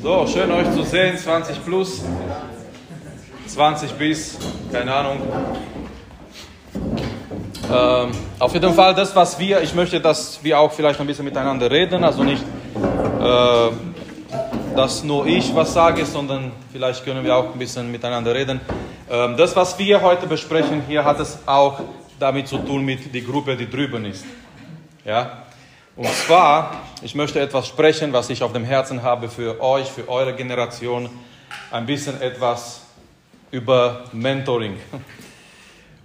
So, schön euch zu sehen, 20 plus, 20 bis, keine Ahnung. Ähm, auf jeden Fall das, was wir, ich möchte, dass wir auch vielleicht ein bisschen miteinander reden, also nicht, äh, dass nur ich was sage, sondern vielleicht können wir auch ein bisschen miteinander reden. Ähm, das, was wir heute besprechen hier, hat es auch damit zu tun mit der Gruppe, die drüben ist. Ja, und zwar, ich möchte etwas sprechen, was ich auf dem Herzen habe für euch, für eure Generation. Ein bisschen etwas über Mentoring.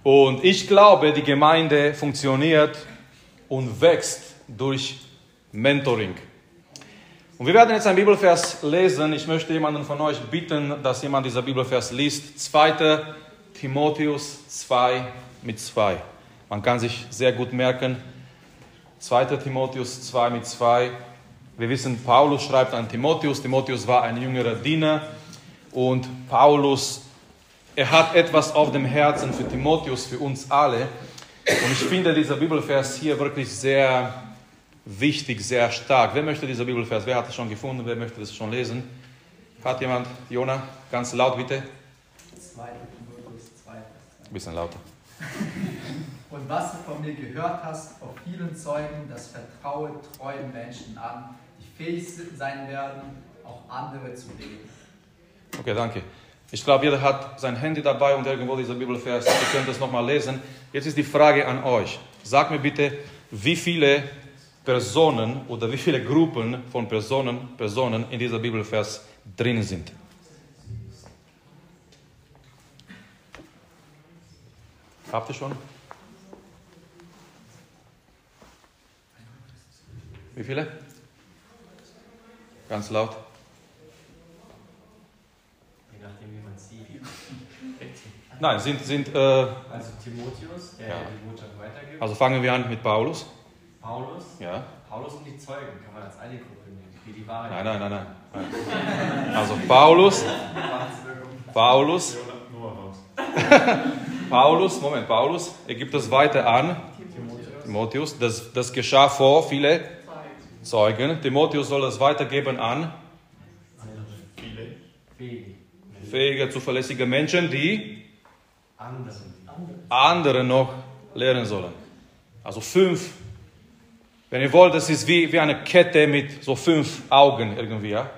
Und ich glaube, die Gemeinde funktioniert und wächst durch Mentoring. Und wir werden jetzt einen Bibelvers lesen. Ich möchte jemanden von euch bitten, dass jemand dieser Bibelvers liest. 2. Timotheus 2 mit 2. Man kann sich sehr gut merken, 2. Timotheus 2 mit 2. Wir wissen, Paulus schreibt an Timotheus. Timotheus war ein jüngerer Diener und Paulus, er hat etwas auf dem Herzen für Timotheus, für uns alle. Und ich finde dieser Bibelvers hier wirklich sehr wichtig, sehr stark. Wer möchte dieser Bibelvers? Wer hat es schon gefunden? Wer möchte das schon lesen? Hat jemand? Jona, ganz laut bitte. 2. Timotheus 2. Ein bisschen lauter. Und was du von mir gehört hast, auf vielen Zeugen, das vertraue treuen Menschen an, die fähig sein werden, auch andere zu leben. Okay, danke. Ich glaube, jeder hat sein Handy dabei und irgendwo dieser Bibelvers. Ihr könnt es nochmal lesen. Jetzt ist die Frage an euch. Sag mir bitte, wie viele Personen oder wie viele Gruppen von Personen, Personen in dieser Bibelvers drin sind. Habt ihr schon? Wie viele? Ganz laut. Je nachdem, wie man sieht. Nein, sind. sind äh, also Timotheus, der ja. die Botschaft weitergibt. Also fangen wir an mit Paulus. Paulus? Ja. Paulus und die Zeugen kann man als eine Gruppe nehmen. Wie die Wahrheit. Nein, nein, nein, nein. Also Paulus. Paulus. Paulus, Moment, Paulus, er gibt das weiter an. Timotheus. Das, das geschah vor viele Zeugen. Timotheus soll das weitergeben an fähige, zuverlässige Menschen, die andere noch lehren sollen. Also fünf. Wenn ihr wollt, das ist wie, wie eine Kette mit so fünf Augen irgendwie. Ja?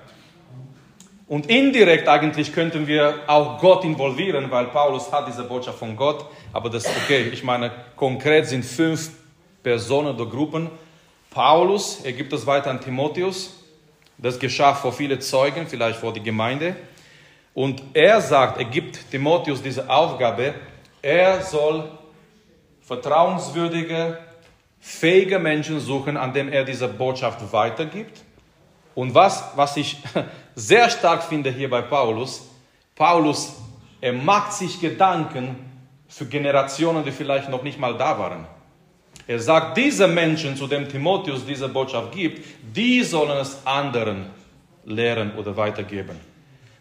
Und indirekt eigentlich könnten wir auch Gott involvieren, weil Paulus hat diese Botschaft von Gott. Aber das ist okay. Ich meine, konkret sind fünf Personen oder Gruppen, Paulus, er gibt es weiter an Timotheus. Das geschah vor viele Zeugen, vielleicht vor die Gemeinde. Und er sagt, er gibt Timotheus diese Aufgabe, er soll vertrauenswürdige, fähige Menschen suchen, an denen er diese Botschaft weitergibt. Und was, was ich sehr stark finde hier bei Paulus, Paulus, er macht sich Gedanken für Generationen, die vielleicht noch nicht mal da waren. Er sagt, diese Menschen, zu denen Timotheus diese Botschaft gibt, die sollen es anderen lehren oder weitergeben.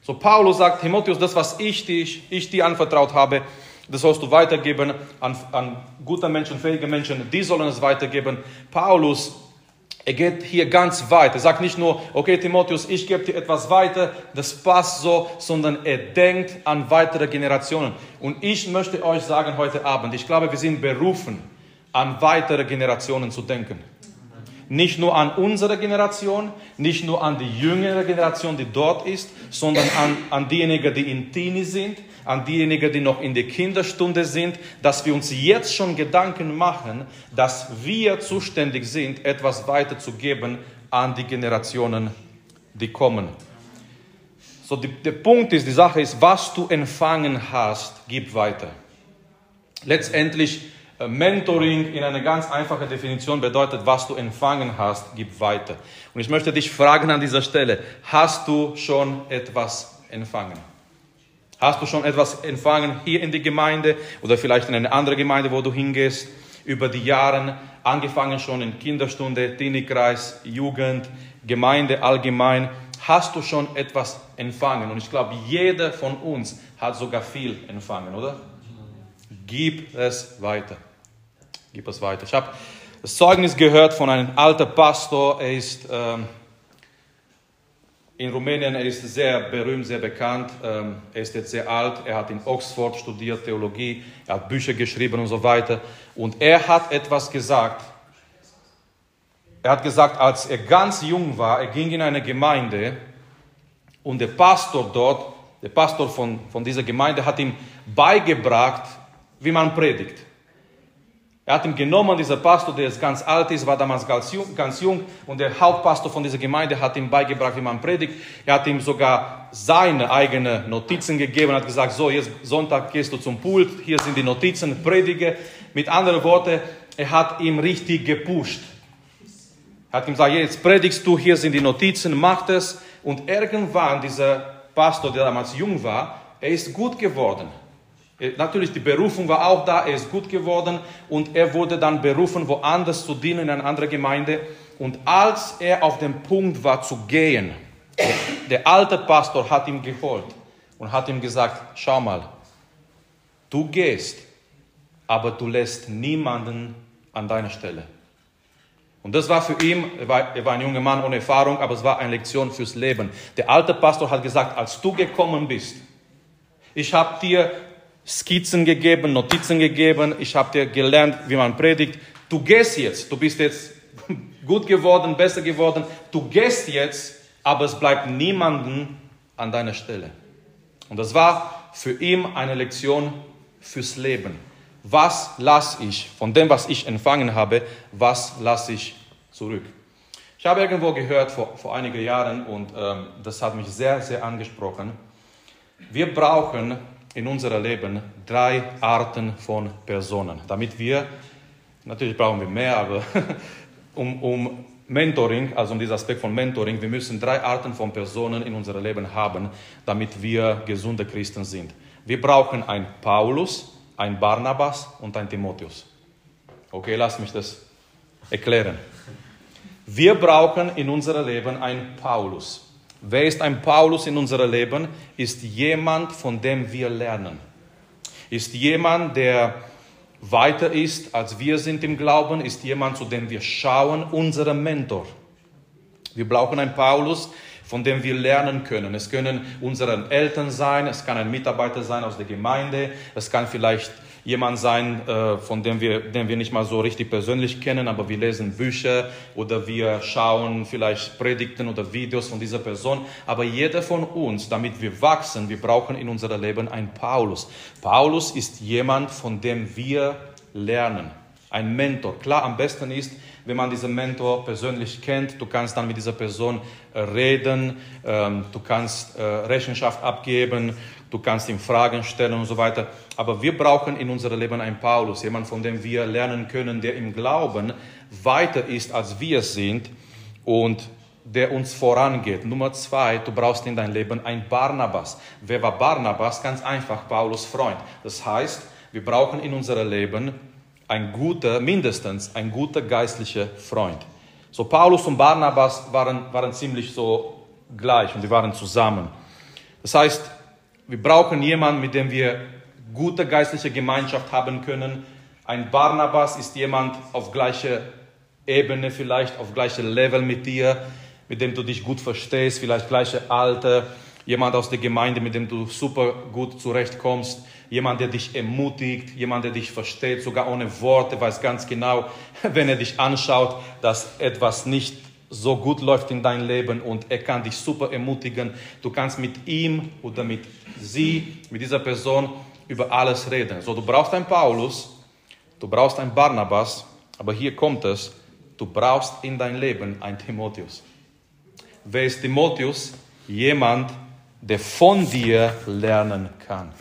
So Paulus sagt, Timotheus, das, was ich, dich, ich dir anvertraut habe, das sollst du weitergeben an, an gute Menschen, fähige Menschen, die sollen es weitergeben. Paulus, er geht hier ganz weit. Er sagt nicht nur, okay Timotheus, ich gebe dir etwas weiter, das passt so, sondern er denkt an weitere Generationen. Und ich möchte euch sagen heute Abend, ich glaube, wir sind berufen, an weitere Generationen zu denken. Nicht nur an unsere Generation, nicht nur an die jüngere Generation, die dort ist, sondern an, an diejenigen, die in Teenie sind, an diejenigen, die noch in der Kinderstunde sind, dass wir uns jetzt schon Gedanken machen, dass wir zuständig sind, etwas weiterzugeben an die Generationen, die kommen. So, die, der Punkt ist, die Sache ist, was du empfangen hast, gib weiter. Letztendlich Mentoring in einer ganz einfachen Definition bedeutet, was du empfangen hast, gib weiter. Und ich möchte dich fragen an dieser Stelle, hast du schon etwas empfangen? Hast du schon etwas empfangen hier in die Gemeinde oder vielleicht in eine andere Gemeinde, wo du hingehst? Über die Jahre, angefangen schon in Kinderstunde, Teenie-Kreis, Jugend, Gemeinde allgemein. Hast du schon etwas empfangen? Und ich glaube, jeder von uns hat sogar viel empfangen, oder? Gib es weiter. Gib es weiter. Ich habe das Zeugnis gehört von einem alten Pastor. Er ist, ähm, in Rumänien, er ist sehr berühmt, sehr bekannt. Ähm, er ist jetzt sehr alt. Er hat in Oxford studiert, Theologie. Er hat Bücher geschrieben und so weiter. Und er hat etwas gesagt. Er hat gesagt, als er ganz jung war, er ging in eine Gemeinde und der Pastor dort, der Pastor von, von dieser Gemeinde hat ihm beigebracht, wie man predigt. Er hat ihn genommen, dieser Pastor, der jetzt ganz alt ist, war damals ganz jung, ganz jung und der Hauptpastor von dieser Gemeinde hat ihm beigebracht, wie man predigt. Er hat ihm sogar seine eigenen Notizen gegeben, hat gesagt, so, jetzt Sonntag gehst du zum Pult, hier sind die Notizen, predige. Mit anderen Worten, er hat ihm richtig gepusht. Er hat ihm gesagt, jetzt predigst du, hier sind die Notizen, mach das. Und irgendwann, dieser Pastor, der damals jung war, er ist gut geworden. Äh, natürlich, die Berufung war auch da, er ist gut geworden und er wurde dann berufen, woanders zu dienen, in einer anderen Gemeinde. Und als er auf dem Punkt war zu gehen, der, alte Pastor hat ihm geholt und hat ihm gesagt, schau mal, du gehst, aber du lässt niemanden an deiner Stelle. Und das war für ihn, er war, er war ein junger Mann ohne Erfahrung, aber es war eine Lektion fürs Leben. Der alte Pastor hat gesagt, als du gekommen bist, ich habe dir Skizzen gegeben, Notizen gegeben, ich habe dir gelernt, wie man predigt. Du gehst jetzt, du bist jetzt gut geworden, besser geworden, du gehst jetzt, aber es bleibt niemanden an deiner Stelle. Und das war für ihn eine Lektion fürs Leben. Was lasse ich von dem, was ich empfangen habe, was lasse ich zurück? Ich habe irgendwo gehört vor, vor einigen Jahren und ähm, das hat mich sehr, sehr angesprochen. Wir brauchen in unserem Leben drei Arten von Personen, damit wir, natürlich brauchen wir mehr, aber um, um Mentoring, also um diesen Aspekt von Mentoring, wir müssen drei Arten von Personen in unserem Leben haben, damit wir gesunde Christen sind. Wir brauchen einen Paulus, einen Barnabas und einen Timotheus. Okay, lass mich das erklären. Wir brauchen in unserem Leben einen Paulus. Wer ist ein Paulus in unserem Leben? Ist jemand, von dem wir lernen. Ist jemand, der weiter ist, als wir sind im Glauben, ist jemand, zu dem wir schauen, unser Mentor. Wir brauchen einen Paulus, von dem wir lernen können. Es können unsere Eltern sein, es kann ein Mitarbeiter sein aus der Gemeinde, es kann vielleicht jemand sein, äh, von dem wir, den wir nicht mal so richtig persönlich kennen, aber wir lesen Bücher oder wir schauen vielleicht Predigten oder Videos von dieser Person. Aber jeder von uns, damit wir wachsen, wir brauchen in unserem Leben einen Paulus. Paulus ist jemand, von dem wir lernen. Ein Mentor. Klar, am besten ist, wenn man diesen Mentor persönlich kennt, du kannst dann mit dieser Person äh, reden, ähm, du kannst äh, Rechenschaft abgeben, du kannst ihm Fragen stellen und so weiter. Aber wir brauchen in unserem Leben einen Paulus, jemand, von dem wir lernen können, der im Glauben weiter ist, als wir sind und der uns vorangeht. Nummer zwei, du brauchst in deinem Leben einen Barnabas. Wer war Barnabas? Ganz einfach, Paulus Freund. Das heißt, wir brauchen in unserem Leben ein guter, mindestens ein guter geistlicher Freund. So Paulus und Barnabas waren, waren ziemlich so gleich und die waren zusammen. Das heißt, wir brauchen jemanden, mit dem wir gute geistliche Gemeinschaft haben können. Ein Barnabas ist jemand auf gleicher Ebene, vielleicht auf gleicher Level mit dir, mit dem du dich gut verstehst, vielleicht gleiche Alter, jemand aus der Gemeinde, mit dem du super gut zurechtkommst, jemand, der dich ermutigt, jemand, der dich versteht, sogar ohne Worte, weiß ganz genau, wenn er dich anschaut, dass etwas nicht so gut läuft in dein Leben und er kann dich super ermutigen. Du kannst mit ihm oder mit sie, mit dieser Person über alles reden. So, du brauchst einen Paulus, du brauchst einen Barnabas, aber hier kommt es, du brauchst in dein Leben einen Timotheus. Wer ist Timotheus? Jemand, der von dir lernen kann.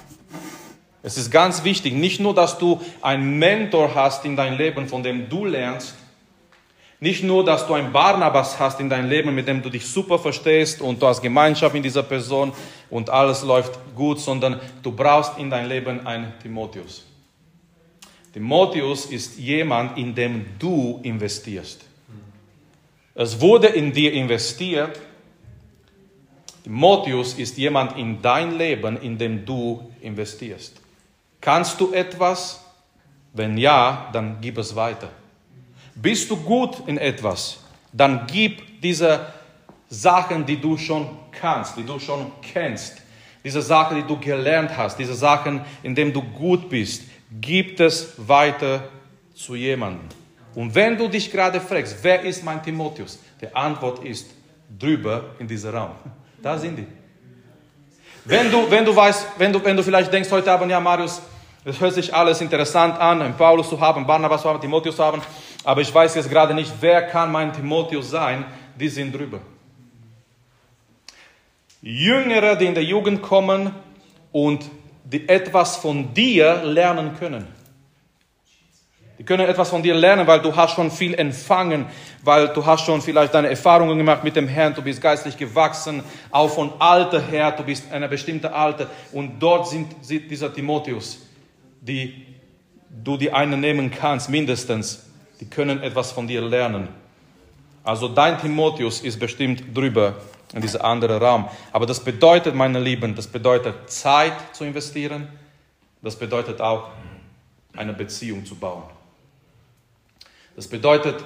Es ist ganz wichtig, nicht nur, dass du einen Mentor hast in dein Leben, von dem du lernst, nicht nur, dass du einen Barnabas hast in deinem Leben, mit dem du dich super verstehst und du hast Gemeinschaft in dieser Person und alles läuft gut, sondern du brauchst in dein Leben einen Timotheus. Timotheus ist jemand, in dem du investierst. Es wurde in dir investiert. Timotheus ist jemand in dein Leben, in dem du investierst. Kannst du etwas? Wenn ja, dann gib es weiter. Bist du gut in etwas, dann gib diese Sachen, die du schon kannst, die du schon kennst, diese Sachen, die du gelernt hast, diese Sachen, in denen du gut bist, gibt es weiter zu jemandem. Und wenn du dich gerade fragst, wer ist mein Timotheus? Die Antwort ist drüber in diesem Raum. Da sind die. Wenn du, wenn du weißt, wenn du, wenn du vielleicht denkst heute Abend, ja Marius, es hört sich alles interessant an, einen Paulus zu haben, Barnabas zu haben, Timotheus zu haben, aber ich weiß jetzt gerade nicht, wer kann mein Timotheus sein, die sind drüber. Jüngere, die in der Jugend kommen und die etwas von dir lernen können. Die können etwas von dir lernen, weil du hast schon viel empfangen, weil du hast schon vielleicht deine Erfahrungen gemacht mit dem Herrn, du bist geistlich gewachsen, auch von Alter her, du bist eine bestimmte Alter. Und dort sind dieser Timotheus, die du die einen nehmen kannst, mindestens. Die können etwas von dir lernen. Also dein Timotheus ist bestimmt drüber in dieser anderen Raum. Aber das bedeutet, meine Lieben, das bedeutet Zeit zu investieren. Das bedeutet auch eine Beziehung zu bauen. Das bedeutet,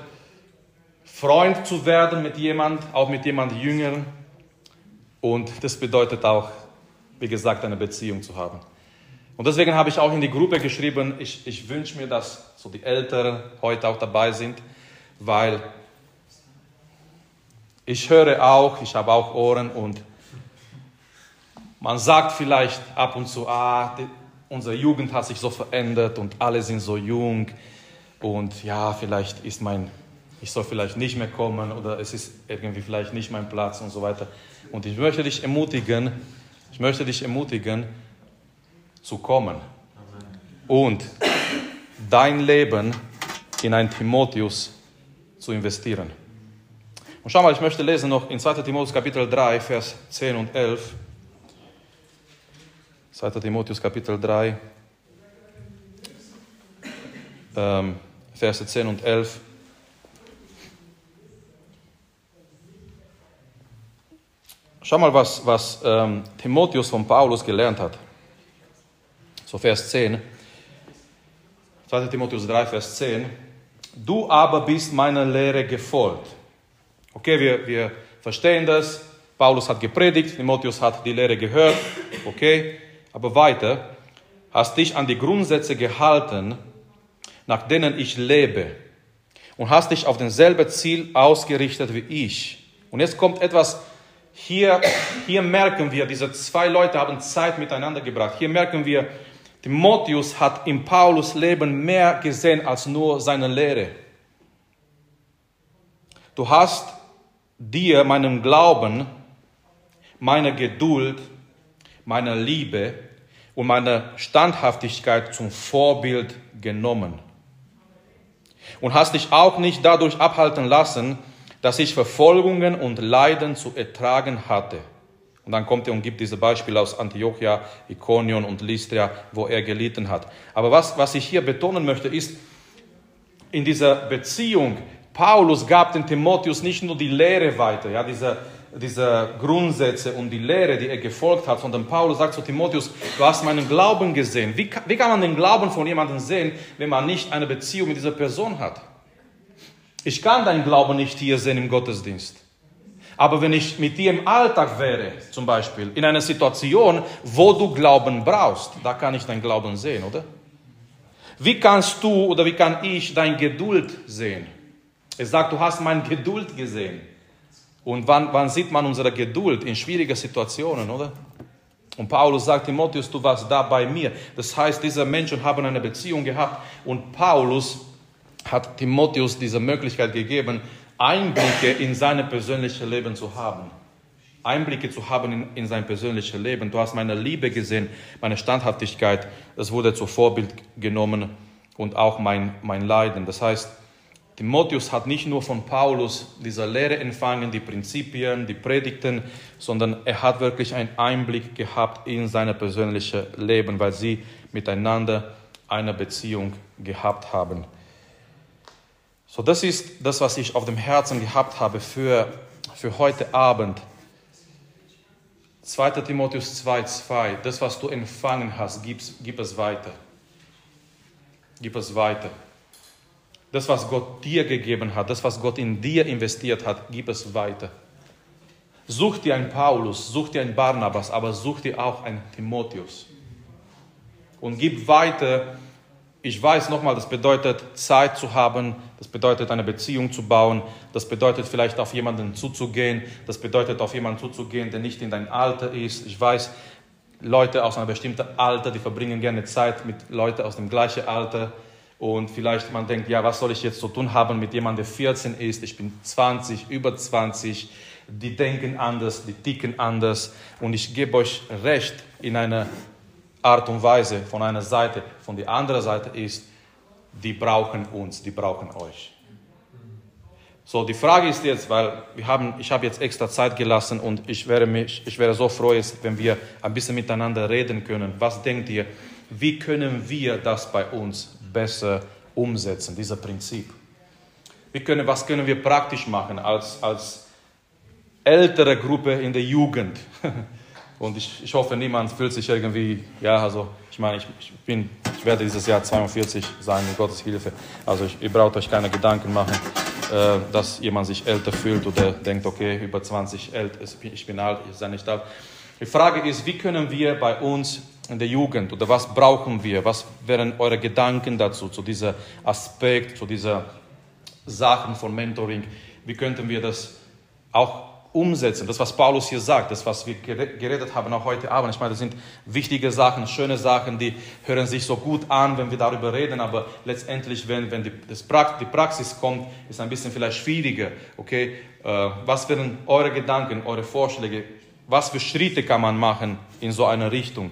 Freund zu werden mit jemand, auch mit jemand Jüngeren. Und das bedeutet auch, wie gesagt, eine Beziehung zu haben. Und deswegen habe ich auch in die Gruppe geschrieben, ich, ich wünsche mir, dass so die Älteren heute auch dabei sind, weil ich höre auch, ich habe auch Ohren und man sagt vielleicht ab und zu, ah, die, unsere Jugend hat sich so verändert und alle sind so jung und ja, vielleicht ist mein, ich soll vielleicht nicht mehr kommen oder es ist irgendwie vielleicht nicht mein Platz und so weiter. Und ich möchte dich ermutigen, ich möchte dich ermutigen, zu kommen und dein Leben in ein Timotheus zu investieren. Und schau mal, ich möchte lesen noch in 2. Timotheus Kapitel 3, Vers 10 und 11. 2. Timotheus Kapitel 3, ähm, Verse 10 und 11. Schau mal, was, was ähm, Timotheus von Paulus gelernt hat. So Vers 10. 2. Timotheus 3, Vers 10. Du aber bist meiner Lehre gefolgt. Okay, wir, wir verstehen das. Paulus hat gepredigt, Timotheus hat die Lehre gehört. Okay, aber weiter. Hast dich an die Grundsätze gehalten, nach denen ich lebe und hast dich auf denselben Ziel ausgerichtet wie ich. Und jetzt kommt etwas, hier, hier merken wir, diese zwei Leute haben Zeit miteinander gebracht. Hier merken wir, Timotheus hat in Paulus Leben mehr gesehen als nur seine Lehre. Du hast dir meinen Glauben, meine Geduld, meine Liebe und meine Standhaftigkeit zum Vorbild genommen und hast dich auch nicht dadurch abhalten lassen, dass ich Verfolgungen und Leiden zu ertragen hatte. Und dann kommt er und gibt diese Beispiele aus Antiochia, Ikonion und Lystria, wo er gelitten hat. Aber was, was ich hier betonen möchte, ist, in dieser Beziehung, Paulus gab dem Timotheus nicht nur die Lehre weiter, ja, diese, diese Grundsätze und die Lehre, die er gefolgt hat, sondern Paulus sagt zu Timotheus, du hast meinen Glauben gesehen. Wie, wie kann man den Glauben von jemandem sehen, wenn man nicht eine Beziehung mit dieser Person hat? Ich kann deinen Glauben nicht hier sehen im Gottesdienst. Aber wenn ich mit dir im Alltag wäre, zum Beispiel, in einer Situation, wo du Glauben brauchst, da kann ich deinen Glauben sehen, oder? Wie kannst du oder wie kann ich dein Geduld sehen? Er sagt, du hast meine Geduld gesehen. Und wann, wann sieht man unsere Geduld? In schwierigen Situationen, oder? Und Paulus sagt, Timotheus, du warst da bei mir. Das heißt, diese Menschen haben eine Beziehung gehabt und Paulus hat Timotheus diese Möglichkeit gegeben, Einblicke in sein persönliches Leben zu haben. Einblicke zu haben in, in sein persönliches Leben. Du hast meine Liebe gesehen, meine Standhaftigkeit. Das wurde zu Vorbild genommen und auch mein, mein Leiden. Das heißt, Timotheus hat nicht nur von Paulus diese Lehre empfangen, die Prinzipien, die Predigten, sondern er hat wirklich einen Einblick gehabt in sein persönliches Leben, weil sie miteinander eine Beziehung gehabt haben. So, das ist das, was ich auf dem Herzen gehabt habe für, für heute Abend. 2. Timotheus 2,2, das, was du empfangen hast, gib, gib es weiter. Gib es weiter. Das, was Gott dir gegeben hat, das, was Gott in dir investiert hat, gib es weiter. Such dir einen Paulus, such dir einen Barnabas, aber such dir auch einen Timotheus. Und gib weiter. Ich weiß nochmal, das bedeutet Zeit zu haben, das bedeutet eine Beziehung zu bauen, das bedeutet vielleicht auf jemanden zuzugehen, das bedeutet auf jemanden zuzugehen, der nicht in dein Alter ist. Ich weiß, Leute aus einem bestimmten Alter, die verbringen gerne Zeit mit Leuten aus dem gleichen Alter. Und vielleicht man denkt, ja, was soll ich jetzt zu tun haben mit jemandem, der 14 ist, ich bin 20, über 20, die denken anders, die ticken anders. Und ich gebe euch recht in einer Art und Weise von einer Seite. Von der anderen Seite ist, die brauchen uns, die brauchen euch. So, die Frage ist jetzt, weil wir haben, ich habe jetzt extra Zeit gelassen und ich wäre, mich, ich wäre so froh, wenn wir ein bisschen miteinander reden können. Was denkt ihr, wie können wir das bei uns besser umsetzen, dieser Prinzip? Wie können, was können wir praktisch machen als, als ältere Gruppe in der Jugend? Und ich, ich hoffe, niemand fühlt sich irgendwie, ja, also ich meine, ich, ich, bin, ich werde dieses Jahr 42 sein, mit Gottes Hilfe. Also ich, ihr braucht euch keine Gedanken machen, äh, dass jemand sich älter fühlt oder denkt, okay, über 20 älter, ich bin alt, ich sei nicht alt. Die Frage ist, wie können wir bei uns in der Jugend oder was brauchen wir? Was wären eure Gedanken dazu, zu diesem Aspekt, zu dieser Sachen von Mentoring? Wie könnten wir das auch umsetzen. Das, was Paulus hier sagt, das, was wir geredet haben auch heute Abend. Ich meine, das sind wichtige Sachen, schöne Sachen, die hören sich so gut an, wenn wir darüber reden, aber letztendlich, wenn, wenn die, Praxis, die Praxis kommt, ist ein bisschen vielleicht schwieriger. Okay, äh, was wären eure Gedanken, eure Vorschläge? Was für Schritte kann man machen in so eine Richtung,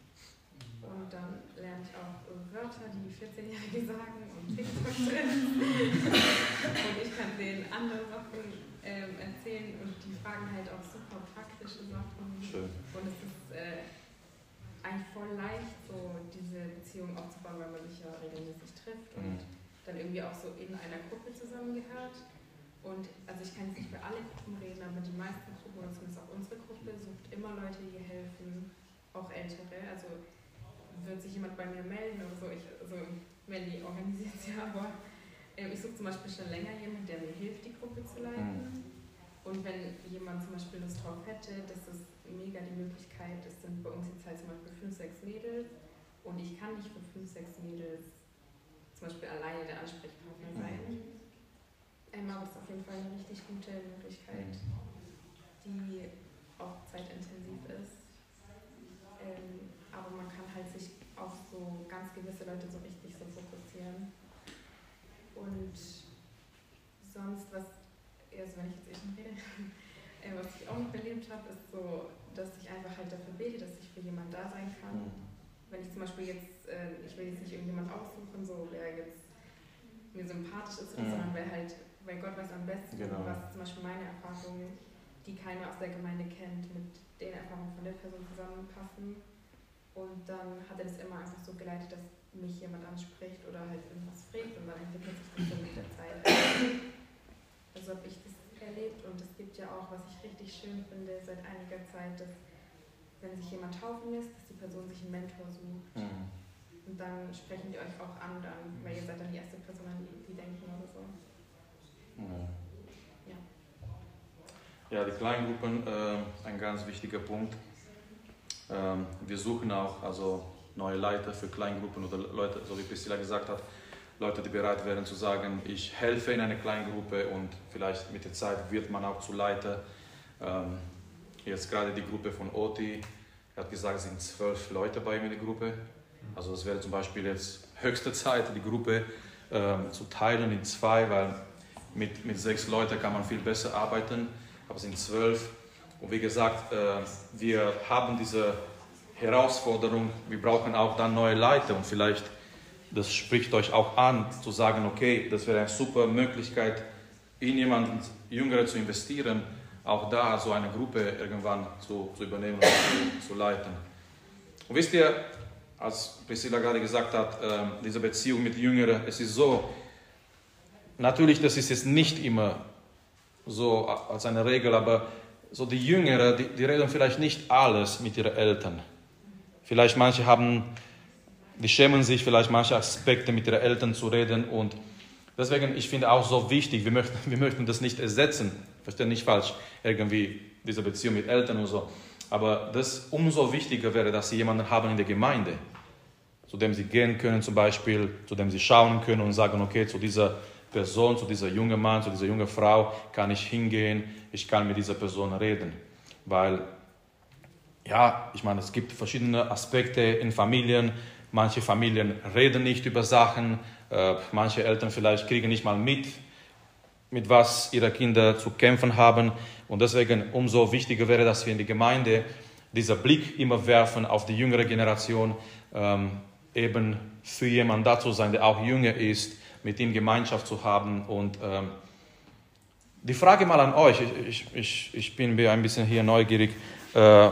Und dann lerne ich auch Wörter, die 14-Jährige sagen und TikTok und ich kann denen andere Sachen ähm, erzählen und die fragen halt auch super praktische Sachen. Schön. Und es ist äh, eigentlich voll leicht, so diese Beziehung aufzubauen, weil man sich ja regelmäßig trifft und mhm. dann irgendwie auch so in einer Gruppe zusammengehört. Und also ich kann jetzt nicht für alle Gruppen reden, aber die meisten Gruppen, oder zumindest auch unsere Gruppe, sucht immer Leute, die helfen, auch Ältere. Also wird sich jemand bei mir melden oder so, ich, also Melly organisiert es ja, aber äh, ich suche zum Beispiel schon länger jemanden, der mir hilft, die Gruppe zu leiten. Mhm. Und wenn jemand zum Beispiel Lust drauf hätte, das ist mega die Möglichkeit, es sind bei uns jetzt halt zum Beispiel fünf, sechs Mädels und ich kann nicht für fünf, sechs Mädels zum Beispiel alleine der Ansprechpartner sein. Mhm Einmal ist auf jeden Fall eine richtig gute Möglichkeit, die auch zeitintensiv ist. Ähm, aber man kann halt sich auf so ganz gewisse Leute so richtig so fokussieren. Und sonst, was, also wenn ich jetzt eh schon rede, äh, was ich auch noch erlebt habe, ist so, dass ich einfach halt dafür bete, dass ich für jemanden da sein kann. Mhm. Wenn ich zum Beispiel jetzt, äh, ich will jetzt nicht irgendjemand aussuchen, so wer jetzt mir sympathisch ist, mhm. sondern wer halt weil Gott weiß am besten, genau. was zum Beispiel meine Erfahrungen, die keiner aus der Gemeinde kennt, mit den Erfahrungen von der Person zusammenpassen. Und dann hat er das immer einfach so geleitet, dass mich jemand anspricht oder halt irgendwas fragt und dann entwickelt sich das so mit der Zeit. Also habe ich das erlebt und es gibt ja auch, was ich richtig schön finde seit einiger Zeit, dass wenn sich jemand taufen lässt, dass die Person sich einen Mentor sucht. Mhm. Und dann sprechen die euch auch an, dann, weil ihr seid dann die erste Person, an die, die denken oder so. Ja, ja die Kleingruppen, äh, ein ganz wichtiger Punkt. Ähm, wir suchen auch also neue Leiter für Kleingruppen oder Leute, so wie Priscilla gesagt hat, Leute, die bereit wären zu sagen, ich helfe in einer Kleingruppe und vielleicht mit der Zeit wird man auch zu Leiter. Ähm, jetzt gerade die Gruppe von Oti, er hat gesagt, es sind zwölf Leute bei ihm in der Gruppe. Also es wäre zum Beispiel jetzt höchste Zeit, die Gruppe ähm, zu teilen in zwei, weil mit, mit sechs Leuten kann man viel besser arbeiten, aber es sind zwölf. Und wie gesagt, äh, wir haben diese Herausforderung, wir brauchen auch dann neue Leute und vielleicht, das spricht euch auch an, zu sagen, okay, das wäre eine super Möglichkeit, in jemanden Jüngere zu investieren, auch da so eine Gruppe irgendwann zu, zu übernehmen und zu, zu leiten. Und wisst ihr, als Priscilla gerade gesagt hat, äh, diese Beziehung mit Jüngeren, es ist so, natürlich, das ist jetzt nicht immer so als eine Regel, aber so die Jüngeren, die, die reden vielleicht nicht alles mit ihren Eltern. Vielleicht manche haben, die schämen sich vielleicht manche Aspekte mit ihren Eltern zu reden und deswegen, ich finde auch so wichtig, wir möchten, wir möchten das nicht ersetzen, verstehe nicht falsch, irgendwie diese Beziehung mit Eltern und so, aber das umso wichtiger wäre, dass sie jemanden haben in der Gemeinde, zu dem sie gehen können zum Beispiel, zu dem sie schauen können und sagen, okay, zu dieser Person, zu dieser jungen Mann, zu dieser jungen Frau kann ich hingehen, ich kann mit dieser Person reden. Weil, ja, ich meine, es gibt verschiedene Aspekte in Familien. Manche Familien reden nicht über Sachen, äh, manche Eltern vielleicht kriegen nicht mal mit, mit was ihre Kinder zu kämpfen haben. Und deswegen umso wichtiger wäre, dass wir in die Gemeinde dieser Blick immer werfen auf die jüngere Generation, ähm, eben für jemanden da zu sein, der auch jünger ist, mit ihm Gemeinschaft zu haben. Und ähm, die Frage mal an euch, ich, ich, ich bin ein bisschen hier neugierig. Äh,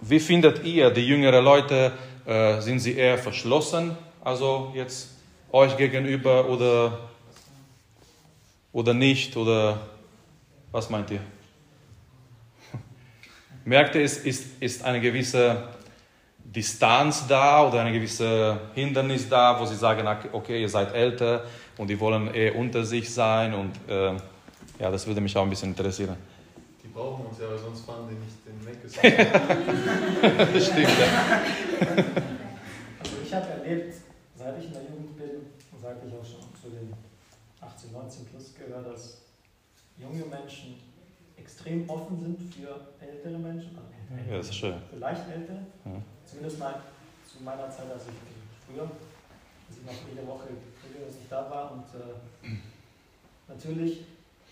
wie findet ihr die jüngeren Leute? Äh, sind sie eher verschlossen, also jetzt euch gegenüber oder, oder nicht? Oder was meint ihr? Merkt ihr, es ist, ist eine gewisse Distanz da oder ein gewisses Hindernis da, wo sie sagen, okay, ihr seid älter und die wollen eher unter sich sein und äh, ja, das würde mich auch ein bisschen interessieren. Die brauchen uns ja, weil sonst fahren die nicht den Weg. das stimmt, ja. Also ich habe erlebt, seit ich in der Jugend bin, sage ich auch schon zu den 18, 19 plus gehört, dass junge Menschen extrem offen sind für ältere Menschen. Ja, das ist schön. Vielleicht ältere. Ja zumindest mal zu meiner Zeit, als ich früher, als ich noch jede Woche regelmäßig da war. Und äh, natürlich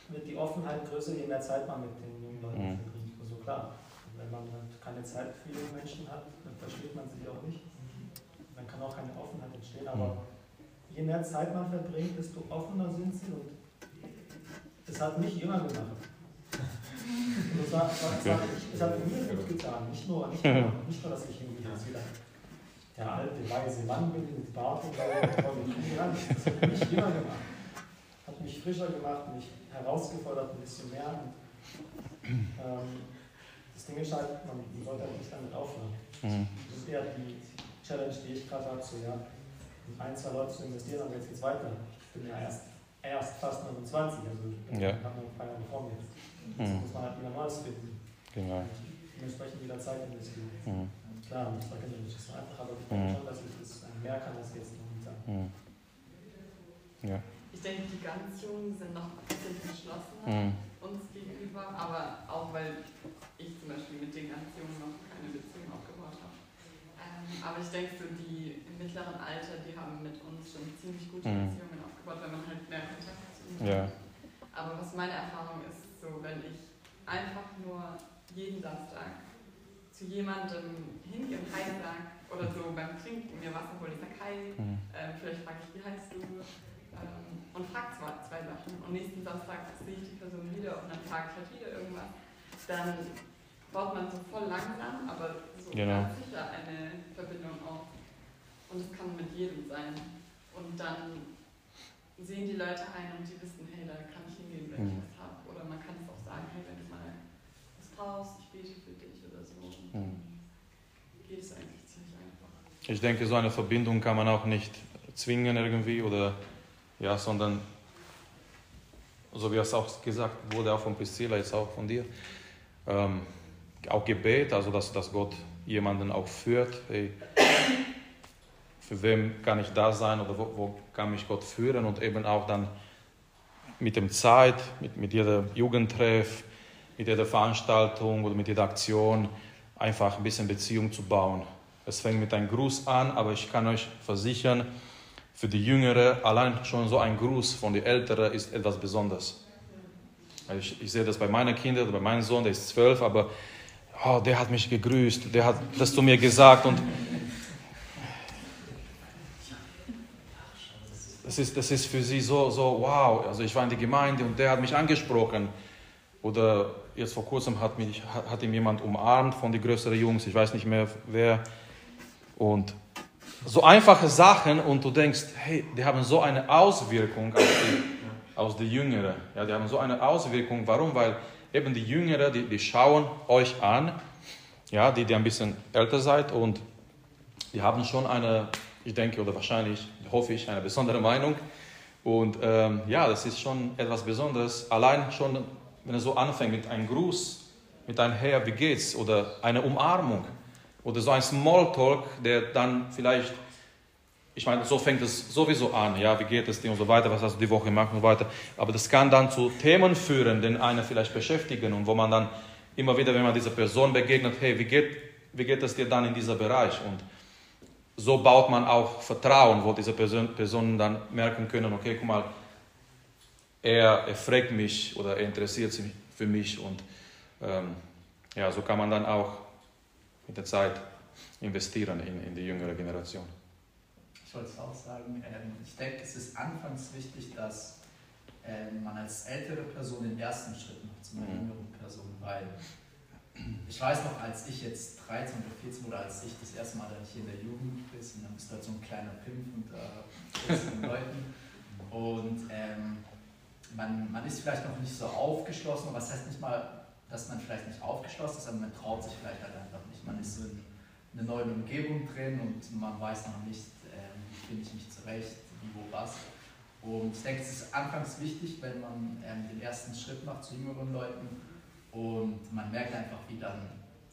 wird die Offenheit größer, je mehr Zeit man mit den jungen Leuten mhm. verbringt. Also klar, wenn man halt keine Zeit für junge Menschen hat, dann versteht man sich auch nicht. Dann kann auch keine Offenheit entstehen. Aber je mehr Zeit man verbringt, desto offener sind sie und das hat mich jünger gemacht. Das, war, das, okay. das hat mir gut getan. Nicht nur, nicht nur, nicht nur dass ich jetzt wieder der alte weise Mann bin mit Bart und Kinder. Das hat mich jünger gemacht. Hat mich frischer gemacht, mich herausgefordert ein bisschen mehr. Und, ähm, das Ding ist halt, man sollte halt nicht damit aufhören. Mhm. Das ist eher die Challenge, die ich gerade habe, so ja, in ein, zwei Leute zu investieren, aber jetzt geht's weiter. Ich bin ja erst, erst fast 29, also ich ja. habe noch ein paar Jahre vor mir jetzt. Mhm. muss man halt wieder Neues finden. Genau. Und dementsprechend wieder Zeit investieren. Mhm. Klar, das war nicht so einfach, aber ich denke mhm. schon, dass ich das mehr kann als jetzt momentan. Mhm. Ja. Ich denke, die ganz Jungen sind noch ein bisschen verschlossener mhm. uns gegenüber, aber auch weil ich zum Beispiel mit den ganz Jungen noch keine Beziehung aufgebaut habe. Ähm, aber ich denke, so die im mittleren Alter, die haben mit uns schon ziemlich gute mhm. Beziehungen aufgebaut, weil man halt mehr Kontakt hat zu ihnen. Ja. Aber was meine Erfahrung ist, so wenn ich einfach nur jeden Samstag zu jemandem hingehe und Hi sage oder so beim Trinken mir Wasser hole, ich sage Hi, mhm. äh, vielleicht frage ich, wie heißt du? Ähm, und frage zwei, zwei Sachen. Und nächsten Samstag sehe ich die Person wieder und dann frage ich halt wieder irgendwas. Dann baut man so voll langsam, aber so genau. ganz sicher eine Verbindung auf. Und das kann mit jedem sein. Und dann sehen die Leute ein und die wissen, hey, da kann ich hingehen, wenn mhm. ich was habe. Oder man kann es auch sagen, hey, wenn du mal was brauchst, ich bete für dich hm. geht es eigentlich ziemlich einfach. Ich denke, so eine Verbindung kann man auch nicht zwingen irgendwie oder ja, sondern so wie es auch gesagt wurde, auch von Priscilla, jetzt auch von dir, ähm, auch Gebet, also dass, dass Gott jemanden auch führt. Hey, für wem kann ich da sein oder wo, wo, kann mich Gott führen und eben auch dann mit dem Zeit, mit, mit jeder Jugendtreff, mit jeder Veranstaltung oder mit jeder Aktion einfach ein bisschen Beziehung zu bauen. Es fängt mit einem Gruß an, aber ich kann euch versichern, für die Jüngere allein schon so ein Gruß von den Älteren ist etwas Besonderes. Ich, ich sehe das bei meinen Kindern, bei meinem Sohn, der ist zwölf, aber oh, der hat mich gegrüßt, der hat das zu mir gesagt und das ist, das ist für sie so, so wow. Also ich war in der Gemeinde und der hat mich angesprochen Oder jetzt vor kurzem hat, mich, hat, hat ihm jemand umarmt von den größeren Jungs, ich weiß nicht mehr wer. Und so einfache Sachen und du denkst, hey, die haben so eine Auswirkung auf die, auf die Jüngeren. Ja, die haben so eine Auswirkung. Warum? Weil eben die Jüngeren, die, die schauen euch an, ja, die, die ein bisschen älter seid und die haben schon eine, ich denke oder wahrscheinlich, hoffe ich, eine besondere Meinung. Und ähm, ja, das ist schon etwas Besonderes. Allein schon, wenn es so anfängt mit einem Gruß, mit einem Herr, wie geht's? Oder eine Umarmung. Oder so ein Smalltalk, der dann vielleicht, ich meine, so fängt es sowieso an, ja, wie geht es dir und so weiter, was hast du die Woche gemacht und so weiter. Aber das kann dann zu Themen führen, die einen vielleicht beschäftigen und wo man dann immer wieder, wenn man dieser Person begegnet, hey, wie geht, wie geht es dir dann in dieser Bereich? Und so baut man auch Vertrauen, wo diese Person, Personen dann merken können, okay, guck mal, er, er fragt mich oder er interessiert sich für mich und ähm, ja, so kann man dann auch mit der Zeit investieren in, in die jüngere Generation. Ich wollte es auch sagen, ähm, ich denke, es ist anfangs wichtig, dass ähm, man als ältere Person den ersten Schritt macht zu einer Mhm. jüngeren Person, weil ich weiß noch, als ich jetzt 13 oder 14 oder als ich das erste Mal dann hier in der Jugend bist, und dann bist du halt so ein kleiner Pimp unter 14 Leuten und ähm, man, man ist vielleicht noch nicht so aufgeschlossen, was heißt nicht mal, dass man vielleicht nicht aufgeschlossen ist, aber man traut sich vielleicht halt einfach nicht. Man ist so in einer neuen Umgebung drin und man weiß noch nicht, ähm, wie finde ich mich zurecht, wie, wo, was. Und ich denke, es ist anfangs wichtig, wenn man ähm, den ersten Schritt macht zu jüngeren Leuten und man merkt einfach, wie dann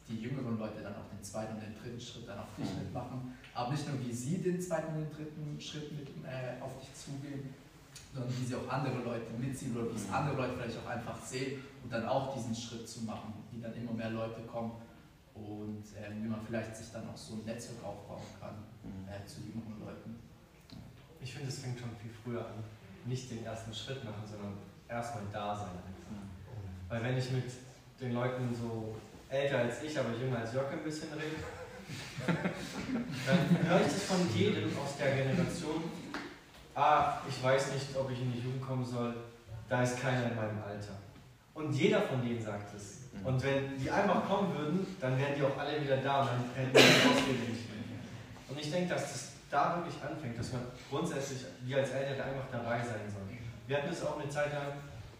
die jüngeren Leute dann auch den zweiten und den dritten Schritt dann auf dich mitmachen. Aber nicht nur, wie sie den zweiten und den dritten Schritt mit äh, auf dich zugehen, sondern wie sie auch andere Leute mitziehen oder wie es andere Leute vielleicht auch einfach sehen und dann auch diesen Schritt zu machen, wie dann immer mehr Leute kommen und ähm, wie man vielleicht sich dann auch so ein Netzwerk aufbauen kann äh, zu jüngeren Leuten. Ich finde, es fängt schon viel früher an. Nicht den ersten Schritt machen, sondern erstmal da sein. Weil wenn ich mit den Leuten so älter als ich, aber jünger als Jörg ein bisschen rede, dann höre ich das von jedem aus der Generation. Ah, ich weiß nicht, ob ich in die Jugend kommen soll, da ist keiner in meinem Alter. Und jeder von denen sagt es. Und wenn die einfach kommen würden, dann wären die auch alle wieder da und dann hätten wir mehr. Und ich denke, dass das da wirklich anfängt, dass man grundsätzlich, wir als Eltern einfach dabei sein sollen. Wir hatten das auch eine Zeit lang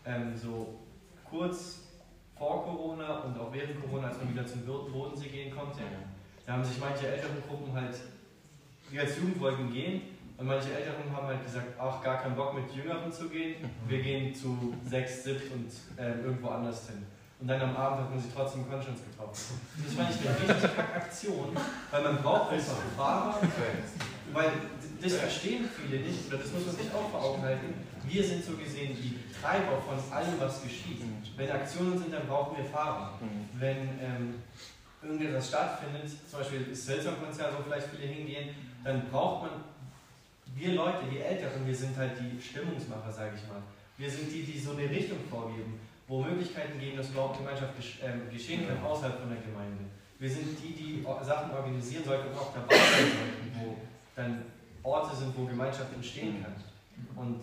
ähm, so kurz vor Corona und auch während Corona, als man wieder zum Bo- Bodensee gehen konnte. Da haben sich manche älteren Gruppen halt, wir als Jugend wollten gehen und manche Älteren haben halt gesagt, ach, gar keinen Bock mit Jüngeren zu gehen. Wir gehen zu sechs, siebt und ähm, irgendwo anders hin. Und dann am Abend hat man sich trotzdem in Conscience getroffen. Das fand ich eine richtig kacke Aktion, weil man braucht einfach Fahrer, weil das verstehen viele nicht, oder das muss man sich auch vor Augen halten. Wir sind so gesehen die Treiber von allem, was geschieht. Wenn Aktionen sind, dann brauchen wir Fahrer. Wenn ähm, irgendetwas stattfindet, zum Beispiel das Hillsong-Konzert, wo vielleicht viele hingehen, dann braucht man, wir Leute, die Älteren, wir sind halt die Stimmungsmacher, sage ich mal. Wir sind die, die so eine Richtung vorgeben, wo Möglichkeiten geben, dass überhaupt Gemeinschaft ähm, geschehen kann außerhalb von der Gemeinde. Wir sind die, die Sachen organisieren sollten und auch dabei sein sollten, wo dann Orte sind, wo Gemeinschaft entstehen kann. Und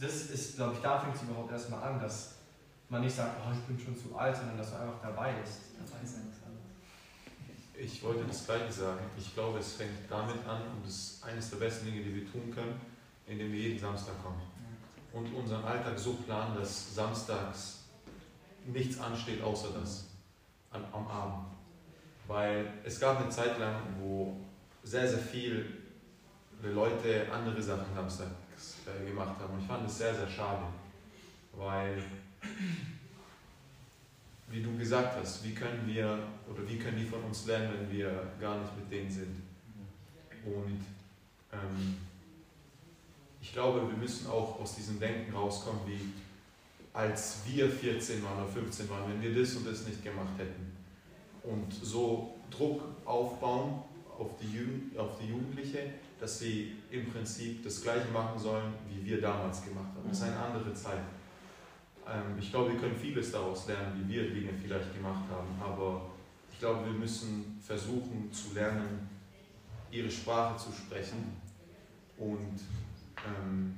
das ist, glaube ich, da fängt es überhaupt erstmal an, dass man nicht sagt, oh, ich bin schon zu alt, sondern dass man einfach dabei ist. Dabei sein ist alles. Ich wollte das Gleiche sagen. Ich glaube, es fängt damit an und es ist eines der besten Dinge, die wir tun können, indem wir jeden Samstag kommen. Und unseren Alltag so planen, dass samstags nichts ansteht außer das an, am Abend. Weil es gab eine Zeit lang, wo sehr, sehr viele Leute andere Sachen samstags äh, gemacht haben. Und ich fand es sehr, sehr schade. Weil wie du gesagt hast, wie können wir oder wie können die von uns lernen, wenn wir gar nicht mit denen sind. Und ähm, ich glaube, wir müssen auch aus diesem Denken rauskommen, wie als wir 14 waren oder 15 waren, wenn wir das und das nicht gemacht hätten. Und so Druck aufbauen auf die, Jugend, auf die Jugendliche, dass sie im Prinzip das Gleiche machen sollen, wie wir damals gemacht haben. Das ist eine andere Zeit. Ähm, ich glaube, wir können vieles daraus lernen, wie wir Dinge vielleicht gemacht haben, aber ich glaube, wir müssen versuchen zu lernen, ihre Sprache zu sprechen und ähm,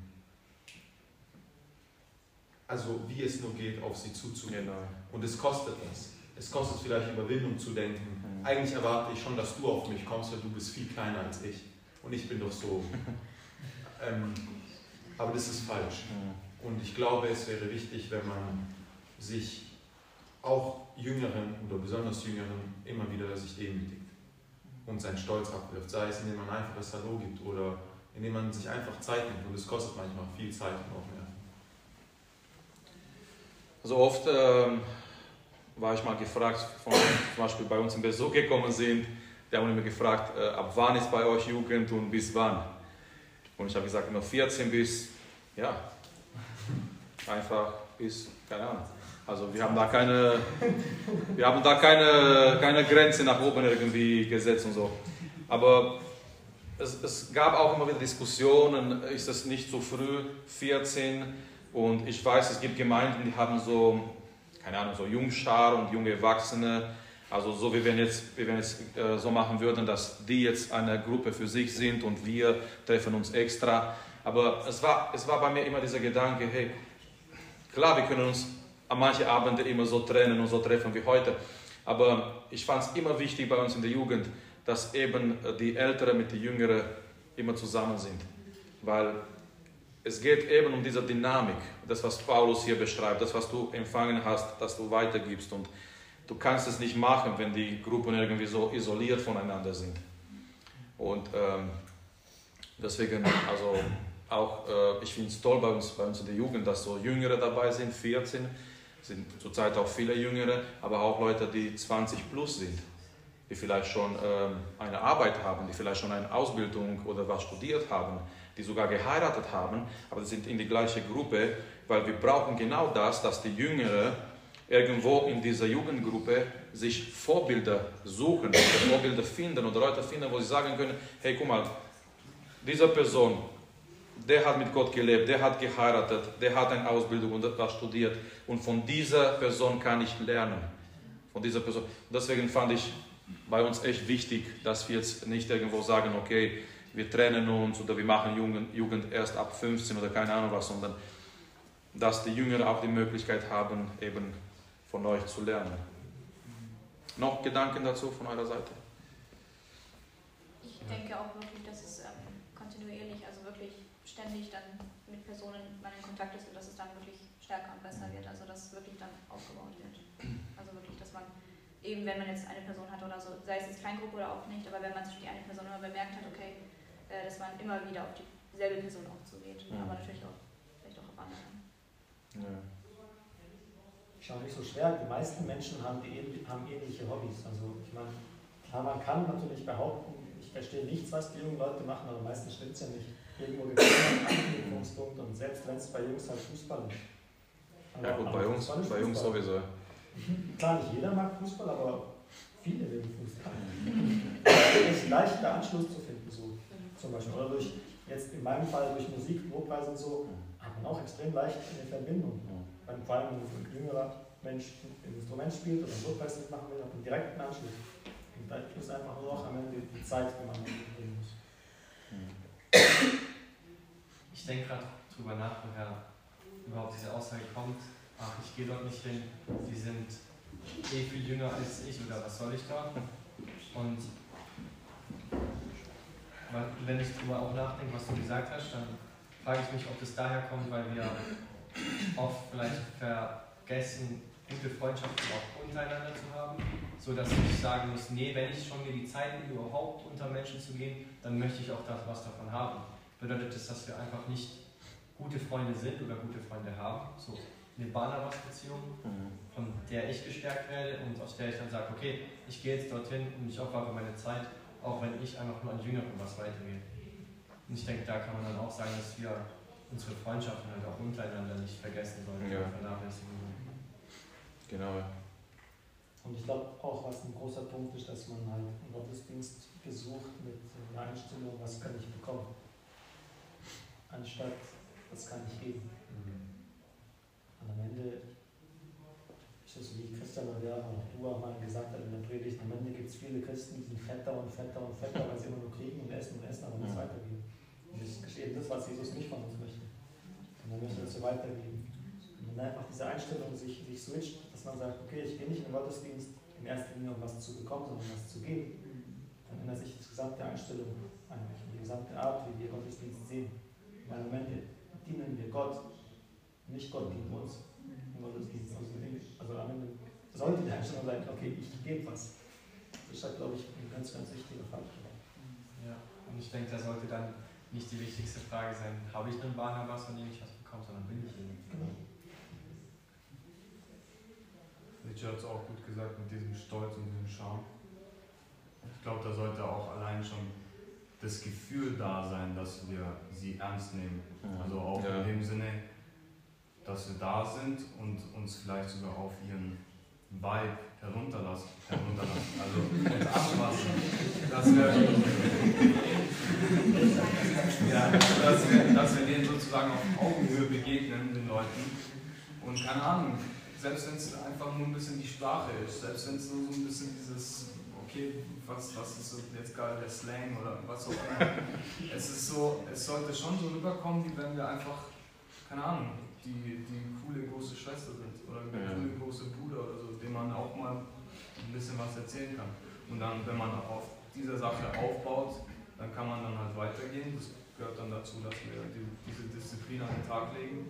also wie es nur geht, auf sie zuzugehen. Genau. Und es kostet was. Es kostet vielleicht Überwindung zu denken, Mhm. eigentlich erwarte ich schon, dass du auf mich kommst, weil du bist viel kleiner als ich. Und ich bin doch so. ähm, aber das ist falsch. Mhm. Und ich glaube, es wäre wichtig, wenn man sich auch Jüngeren oder besonders Jüngeren immer wieder sich demütigt und seinen Stolz abwirft. Sei es, indem man einfach das Hallo gibt oder indem man sich einfach Zeit nimmt. Und es kostet manchmal viel Zeit und auch Nerven. Also oft ähm, war ich mal gefragt, von, zum Beispiel bei uns im Besuch gekommen sind, die haben immer gefragt, äh, ab wann ist bei euch Jugend und bis wann? Und ich habe gesagt, immer 14 bis, ja, einfach bis, keine Ahnung. Also wir haben da keine, wir haben da keine, keine Grenze nach oben irgendwie gesetzt und so. Aber es, es gab auch immer wieder Diskussionen, ist es nicht zu früh, 14? Und ich weiß, es gibt Gemeinden, die haben so, keine Ahnung, so Jungschar und junge Erwachsene. Also so wie wenn jetzt, wie wenn jetzt äh, so machen würden, dass die jetzt eine Gruppe für sich sind und wir treffen uns extra. Aber es war, es war bei mir immer dieser Gedanke, hey, klar, wir können uns an manche Abende immer so trennen und so treffen wie heute. Aber ich fand es immer wichtig bei uns in der Jugend, dass eben äh, die Älteren mit den Jüngeren immer zusammen sind. Weil es geht eben um diese Dynamik, das, was Paulus hier beschreibt, das, was du empfangen hast, das du weitergibst. Und du kannst es nicht machen, wenn die Gruppen irgendwie so isoliert voneinander sind. Und ähm, deswegen, also auch, äh, ich finde es toll bei uns, bei uns in der Jugend, dass so Jüngere dabei sind, 14, sind zurzeit auch viele Jüngere, aber auch Leute, die 20 plus sind, die vielleicht schon ähm, eine Arbeit haben, die vielleicht schon eine Ausbildung oder was studiert haben, die sogar geheiratet haben, aber die sind in die gleiche Gruppe, weil wir brauchen genau das, dass die Jüngere irgendwo in dieser Jugendgruppe sich Vorbilder suchen, Vorbilder finden oder Leute finden, wo sie sagen können, hey, guck mal, diese Person, der hat mit Gott gelebt, der hat geheiratet, der hat eine Ausbildung und etwas studiert und von dieser Person kann ich lernen. Von dieser Person. Deswegen fand ich bei uns echt wichtig, dass wir jetzt nicht irgendwo sagen, okay, wir trennen uns oder wir machen Jugend, erst ab 15 oder keine Ahnung was, sondern dass die Jüngeren auch die Möglichkeit haben, eben von euch zu lernen. Noch Gedanken dazu von eurer Seite? Ich denke auch wirklich, dass es ähm, kontinuierlich, also wirklich ständig dann mit Personen man in Kontakt ist und dass es dann wirklich stärker und besser wird, also dass es wirklich dann aufgebaut wird. Also wirklich, dass man eben, wenn man jetzt eine Person hat oder so, sei es jetzt Kleingruppe oder auch nicht, aber wenn man sich die eine Person immer bemerkt hat, okay, äh, dass man immer wieder auf dieselbe Person auch zugeht, Mhm. aber natürlich auch vielleicht auch auf andere. Ja. Ist auch nicht so schwer. Die meisten Menschen haben, die, haben ähnliche Hobbys. Also ich meine, klar, man kann natürlich behaupten, ich verstehe nichts, was die jungen Leute machen, aber meistens stimmt es ja nicht. Irgendwo gibt es einen Anknüpfungspunkt und selbst wenn es bei Jungs halt Fußball ist. Ja gut, bei ist bei Fußball. sowieso. Klar, nicht jeder mag Fußball, aber viele mögen Fußball. Es ist leicht, da Anschluss zu finden, so zum Beispiel. Oder durch, jetzt in meinem Fall durch Musik, Lobpreis und so, hat man auch extrem leicht eine Verbindung. Wenn vor allem ein jüngerer Mensch ein Instrument spielt oder ein Lobpreis machen will, hat man direkt einen Anschluss. Und da ist einfach nur noch am Ende die Zeit, die man verbringen muss. Ich denke gerade drüber nach, woher überhaupt diese Aussage kommt. Ach, ich gehe dort nicht hin, die sind eh viel jünger als ich oder was soll ich dort? Und wenn ich drüber auch nachdenke, was du gesagt hast, dann frage ich mich, ob das daher kommt, weil wir oft vielleicht vergessen, gute Freundschaften auch untereinander zu haben, so dass ich sagen muss, nee, wenn ich schon mir die Zeit nehme, überhaupt unter Menschen zu gehen, dann möchte ich auch das, was davon haben. Bedeutet das, dass wir einfach nicht gute Freunde sind oder gute Freunde haben, so eine Barnabas-Beziehung, von der ich gestärkt werde und aus der ich dann sage, okay, ich gehe jetzt dorthin und ich opfere meine Zeit, auch wenn ich einfach nur an Jüngeren was weitergehe. Und ich denke, da kann man dann auch sagen, dass wir unsere Freundschaften halt auch untereinander nicht vergessen sollten Ja. oder vernachlässigen. Genau. Und ich glaube auch, was ein großer Punkt ist, dass man halt einen Gottesdienst besucht mit einer Einstellung, was kann ich bekommen, anstatt was kann ich geben. Und am Ende ist es wie Christian oder ja, auch du auch mal gesagt hast in der Predigt, am Ende gibt es viele Christen, die sind fetter und fetter und fetter, weil sie immer nur kriegen und essen und essen, aber nichts Ja. weitergeben. Und das ist eben das, was Jesus nicht von uns möchte. Und er möchte, dass wir weitergeben. Und wenn einfach diese Einstellung sich, sich switcht, dass man sagt, okay, ich gehe nicht in den Gottesdienst in erster Linie, um was zu bekommen, sondern um was zu geben, dann ändert sich die gesamte Einstellung eigentlich und die gesamte Art, wie wir Gottesdienst sehen. Weil am Ende dienen wir Gott, nicht Gott dient uns im Gottesdienst. Also, also am Ende sollte die Einstellung sein, okay, ich gebe was. Das ist halt, glaube ich, ein ganz, ganz wichtiger Faktor. Ja, und ich denke, da sollte dann nicht die wichtigste Frage sein, habe ich einen Barnabas, von dem ich was bekomme, sondern bin ich ihn. Genau. Nietzsche hat es auch gut gesagt mit diesem Stolz und diesem Scham. Ich glaube, da sollte auch allein schon das Gefühl da sein, dass wir sie ernst nehmen. Also auch Ja. in dem Sinne, dass wir da sind und uns vielleicht sogar auf ihren Vibe herunterlassen. herunterlassen. Also uns anpassen. Dass wir, ja, dass, wir, dass wir denen sozusagen auf Augenhöhe begegnen, den Leuten. Und keine Ahnung, selbst wenn es einfach nur ein bisschen die Sprache ist, selbst wenn es nur so ein bisschen dieses, okay, was, was ist jetzt gerade der Slang oder was auch immer. es ist so, es sollte schon so rüberkommen, wie wenn wir einfach, keine Ahnung, die, die coole große Schwester sind oder der Ja. coole große Bruder oder so, dem man auch mal ein bisschen was erzählen kann. Und dann, wenn man auf dieser Sache aufbaut, dann kann man dann halt weitergehen. Das gehört dann dazu, dass wir die, diese Disziplin an den Tag legen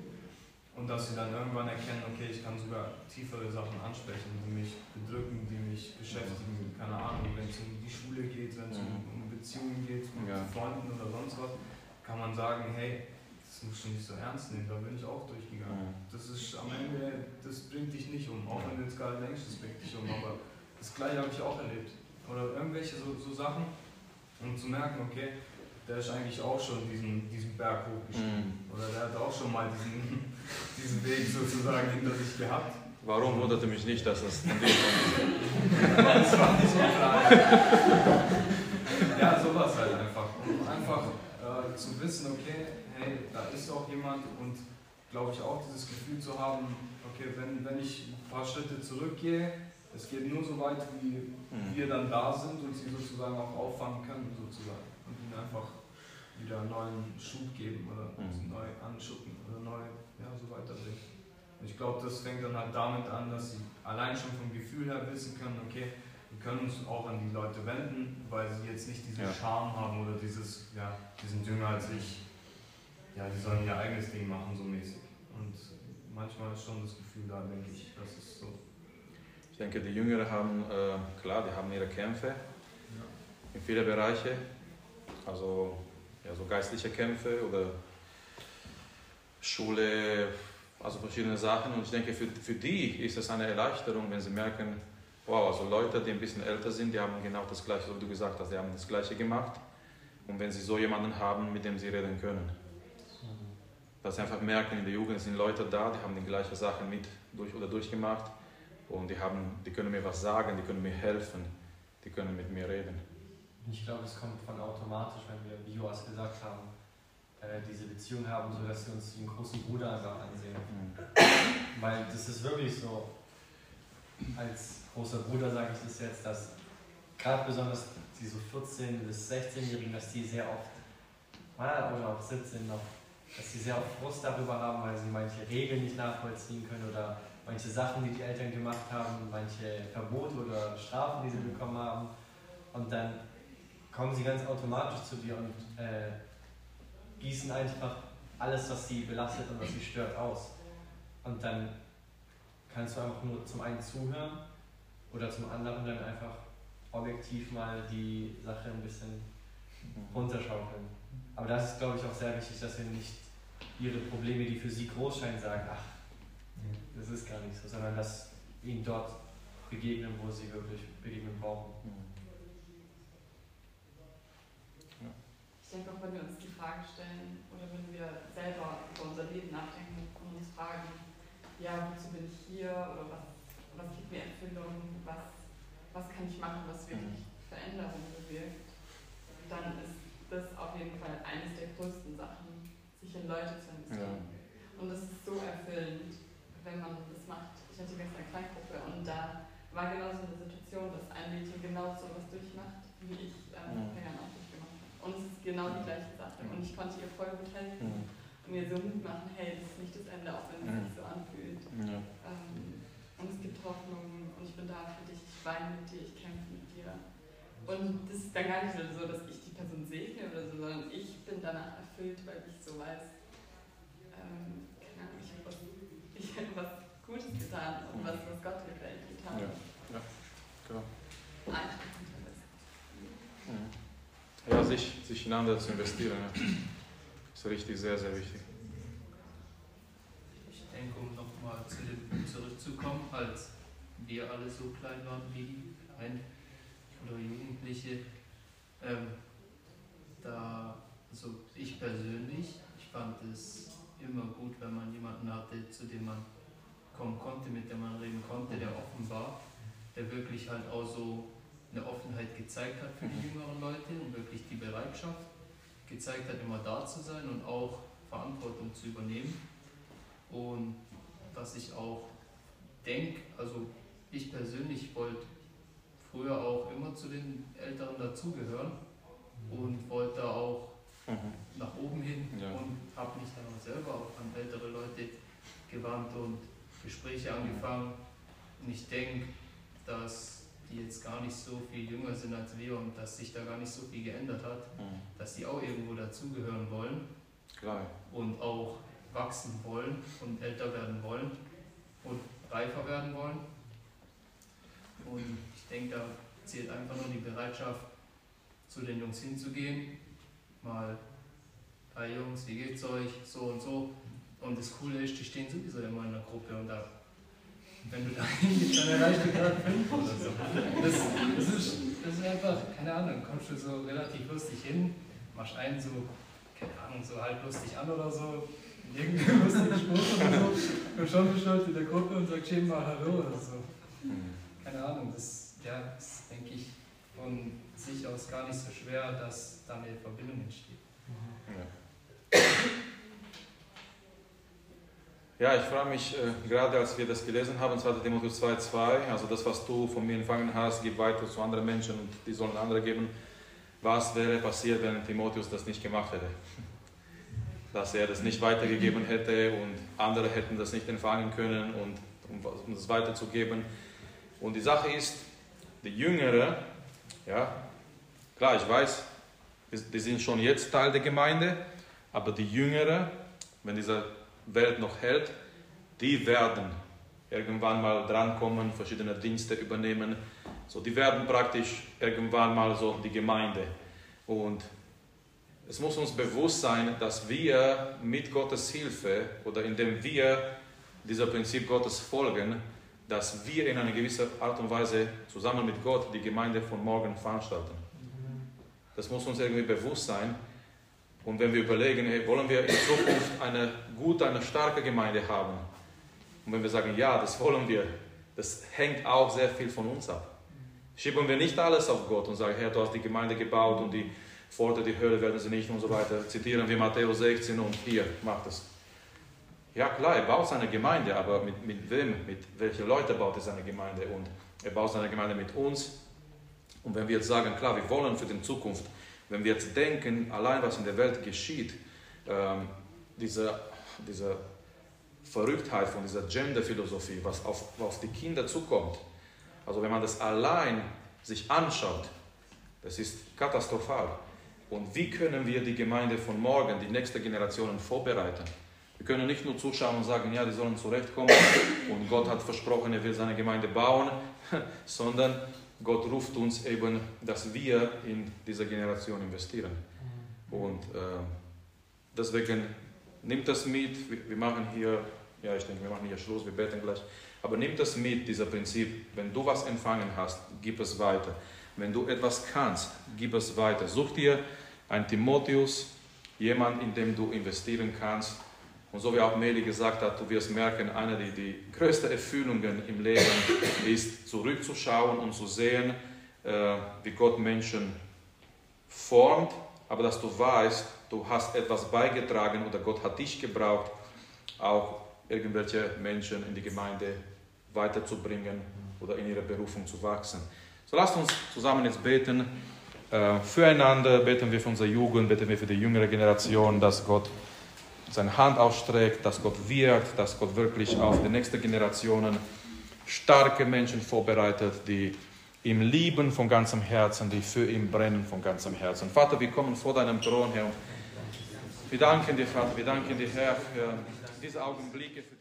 und dass sie dann irgendwann erkennen, okay, ich kann sogar tiefere Sachen ansprechen, die mich bedrücken, die mich beschäftigen, keine Ahnung, wenn es um die Schule geht, wenn es um, um Beziehungen geht, mit Ja. Freunden oder sonst was, kann man sagen, hey, das musst du nicht so ernst nehmen, da bin ich auch durchgegangen. Das ist am Ende, das bringt dich nicht um, auch wenn du jetzt gerade denkst, das bringt dich um, aber das gleiche habe ich auch erlebt. Oder irgendwelche so, so Sachen, um zu merken, okay, der ist eigentlich auch schon diesen, diesen Berg hochgestiegen. Oder der hat auch schon mal diesen, diesen Weg sozusagen hinter sich gehabt. Warum wunderte mich nicht, dass das von dir kommt? Das war nicht so klar. Ja, sowas halt einfach. Um einfach äh, zu wissen, okay, hey, da ist auch jemand und glaube ich auch dieses Gefühl zu haben, okay, wenn, wenn ich ein paar Schritte zurückgehe, es geht nur so weit, wie Mhm. wir dann da sind und sie sozusagen auch auffangen können, sozusagen. Und ihnen einfach wieder einen neuen Schub geben oder Mhm. sie neu anschucken oder neu, ja, so weiterbringen. Und ich glaube, das fängt dann halt damit an, dass sie allein schon vom Gefühl her wissen können, okay, wir können uns auch an die Leute wenden, weil sie jetzt nicht diesen Ja. Charme haben oder dieses, ja, die sind jünger als ich, ja, die sollen ihr eigenes Ding machen, so mäßig. Und manchmal ist schon das Gefühl da, denke ich, das ist so. Ich denke, die Jüngeren haben, äh, klar, die haben ihre Kämpfe in vielen Bereichen. Also ja, so geistliche Kämpfe oder Schule, also verschiedene Sachen. Und ich denke, für, für die ist es eine Erleichterung, wenn sie merken, wow, also Leute, die ein bisschen älter sind, die haben genau das Gleiche, so wie du gesagt hast, die haben das Gleiche gemacht. Und wenn sie so jemanden haben, mit dem sie reden können. Dass sie einfach merken, in der Jugend sind Leute da, die haben die gleichen Sachen mit durch oder durchgemacht. Und die, haben, die können mir was sagen, die können mir helfen, die können mit mir reden. Ich glaube, es kommt von automatisch, wenn wir, wie Joas gesagt haben, äh, diese Beziehung haben, sodass wir uns wie einen großen Bruder einfach ansehen. Weil das ist wirklich so, als großer Bruder sage ich das jetzt, dass gerade besonders die so 14- bis 16-Jährigen, dass die sehr oft, ah, oder auch 17 noch, dass sie sehr oft Frust darüber haben, weil sie manche Regeln nicht nachvollziehen können oder manche Sachen, die die Eltern gemacht haben, manche Verbote oder Strafen, die sie bekommen haben. Und dann kommen sie ganz automatisch zu dir und äh, gießen einfach alles, was sie belastet und was sie stört, aus. Und dann kannst du einfach nur zum einen zuhören oder zum anderen dann einfach objektiv mal die Sache ein bisschen runterschaukeln. Aber das ist, glaube ich, auch sehr wichtig, dass wir nicht ihre Probleme, die für sie groß scheinen, sagen, ach, das ist gar nicht so, sondern dass wir ihnen dort begegnen, wo sie wirklich Begegnung brauchen. Ich denke auch, wenn wir uns die Frage stellen oder wenn wir selber über unser Leben nachdenken und uns fragen, ja, wozu bin ich hier oder was, was gibt mir Erfüllung, was, was kann ich machen, was wirklich Veränderung bewirkt, dann ist das auf jeden Fall eines der größten Sachen, sich in Leute zu investieren. Und es ist so erfüllend, wenn man das macht. Ich hatte gestern eine Kleingruppe und da war genau so eine Situation, dass ein Mädchen genau so was durchmacht, wie ich ähm, Mhm. Fingern auch durchgemacht habe. Und es ist genau die gleiche Sache. Und ich konnte ihr voll gut helfen. Mhm. Und mir so Mut machen, hey, das ist nicht das Ende, auch wenn es Mhm. sich so anfühlt. Ja. Ähm, und es gibt Hoffnung und ich bin da für dich, ich weine mit dir, ich kämpfe mit dir. Und das ist dann gar nicht so, dass ich die Person segne oder so, sondern ich bin danach erfüllt, weil ich so weiß, ähm, keine Ahnung, ich habe was, ich hab was Gutes getan und was, was Gott gefällt getan. Ja, ja, genau. Einfach Interesse. Mhm. Ja, sich, sich ineinander zu investieren, ja. ist richtig sehr, sehr wichtig. Ich denke, um nochmal zu dem zurückzukommen, als wir alle so klein waren wie ein oder Jugendliche, ähm, da, also ich persönlich, ich fand es immer gut, wenn man jemanden hatte, zu dem man kommen konnte, mit dem man reden konnte, der offen war, der wirklich halt auch so eine Offenheit gezeigt hat für die jüngeren Leute und wirklich die Bereitschaft gezeigt hat, immer da zu sein und auch Verantwortung zu übernehmen. Und was ich auch denke, also ich persönlich wollte früher auch immer zu den Älteren dazugehören und wollte da auch Mhm. nach oben hin Ja. und habe mich dann auch selber auch an ältere Leute gewandt und Gespräche angefangen. Und ich denke, dass die jetzt gar nicht so viel jünger sind als wir und dass sich da gar nicht so viel geändert hat, Mhm. dass die auch irgendwo dazugehören wollen Klar. und auch wachsen wollen und älter werden wollen und reifer werden wollen. Und ich denke, da zählt einfach nur die Bereitschaft, zu den Jungs hinzugehen, mal, hi Jungs, wie geht's euch, so und so. Und das Coole ist, die stehen sowieso immer in der Gruppe und da, wenn du da hingehst, dann erreichst du gerade fünf oder so. Das, das, ist, das ist einfach, keine Ahnung, kommst du so relativ lustig hin, machst einen so, keine Ahnung, so halb lustig an oder so, irgendeinen lustigen Spruch oder so, und schon bist du halt in der Gruppe und sagst eben mal Hallo oder so. Keine Ahnung, das, ja, das denke ich von sich aus gar nicht so schwer, dass da eine Verbindung entsteht. Ja. Ja, ich frage mich, äh, gerade als wir das gelesen haben, 2. Timotheus 2,2, also das, was du von mir empfangen hast, gib weiter zu anderen Menschen und die sollen andere geben. Was wäre passiert, wenn Timotheus das nicht gemacht hätte? Dass er das nicht weitergegeben hätte und andere hätten das nicht empfangen können und um, um das weiterzugeben. Und die Sache ist, die Jüngere, ja, klar, ich weiß, die sind schon jetzt Teil der Gemeinde, aber die Jüngere, wenn diese Welt noch hält, die werden irgendwann mal drankommen, verschiedene Dienste übernehmen. So, die werden praktisch irgendwann mal so die Gemeinde. Und es muss uns bewusst sein, dass wir mit Gottes Hilfe oder indem wir dieser Prinzip Gottes folgen, dass wir in einer gewissen Art und Weise zusammen mit Gott die Gemeinde von morgen veranstalten. Das muss uns irgendwie bewusst sein. Und wenn wir überlegen, hey, wollen wir in Zukunft eine gute, eine starke Gemeinde haben? Und wenn wir sagen, ja, das wollen wir, das hängt auch sehr viel von uns ab. Schieben wir nicht alles auf Gott und sagen, Herr, du hast die Gemeinde gebaut und die Pforte, die Hölle werden sie nicht und so weiter. Zitieren wir Matthäus 16 und hier, macht es. Ja klar, er baut seine Gemeinde, aber mit, mit wem, mit welchen Leuten baut er seine Gemeinde? Und er baut seine Gemeinde mit uns. Und wenn wir jetzt sagen, klar, wir wollen für die Zukunft, wenn wir jetzt denken, allein was in der Welt geschieht, ähm, diese, diese Verrücktheit von dieser Gender-Philosophie, was auf, auf die Kinder zukommt, also wenn man das allein sich anschaut, das ist katastrophal. Und wie können wir die Gemeinde von morgen, die nächste Generation vorbereiten? Wir können nicht nur zuschauen und sagen, ja, die sollen zurechtkommen und Gott hat versprochen, er will seine Gemeinde bauen, sondern Gott ruft uns eben, dass wir in diese Generation investieren. Und äh, deswegen nimmt das mit, wir, wir machen hier, ja, ich denke, wir machen hier Schluss, wir beten gleich, aber nimmt das mit, dieser Prinzip, wenn du was empfangen hast, gib es weiter. Wenn du etwas kannst, gib es weiter. Such dir einen Timotheus, jemand, in dem du investieren kannst. Und so wie auch Meli gesagt hat, du wirst merken, eine der die größten Erfüllungen im Leben ist, zurückzuschauen und zu sehen, äh, wie Gott Menschen formt, aber dass du weißt, du hast etwas beigetragen oder Gott hat dich gebraucht, auch irgendwelche Menschen in die Gemeinde weiterzubringen oder in ihre Berufung zu wachsen. So lasst uns zusammen jetzt beten. Äh, füreinander beten wir für unsere Jugend, beten wir für die jüngere Generation, dass Gott seine Hand ausstreckt, dass Gott wirkt, dass Gott wirklich auf die nächsten Generationen starke Menschen vorbereitet, die ihm lieben von ganzem Herzen, die für ihn brennen von ganzem Herzen. Vater, wir kommen vor deinem Thron, Herr. Wir danken dir, Vater, wir danken dir, Herr, für diese Augenblicke, für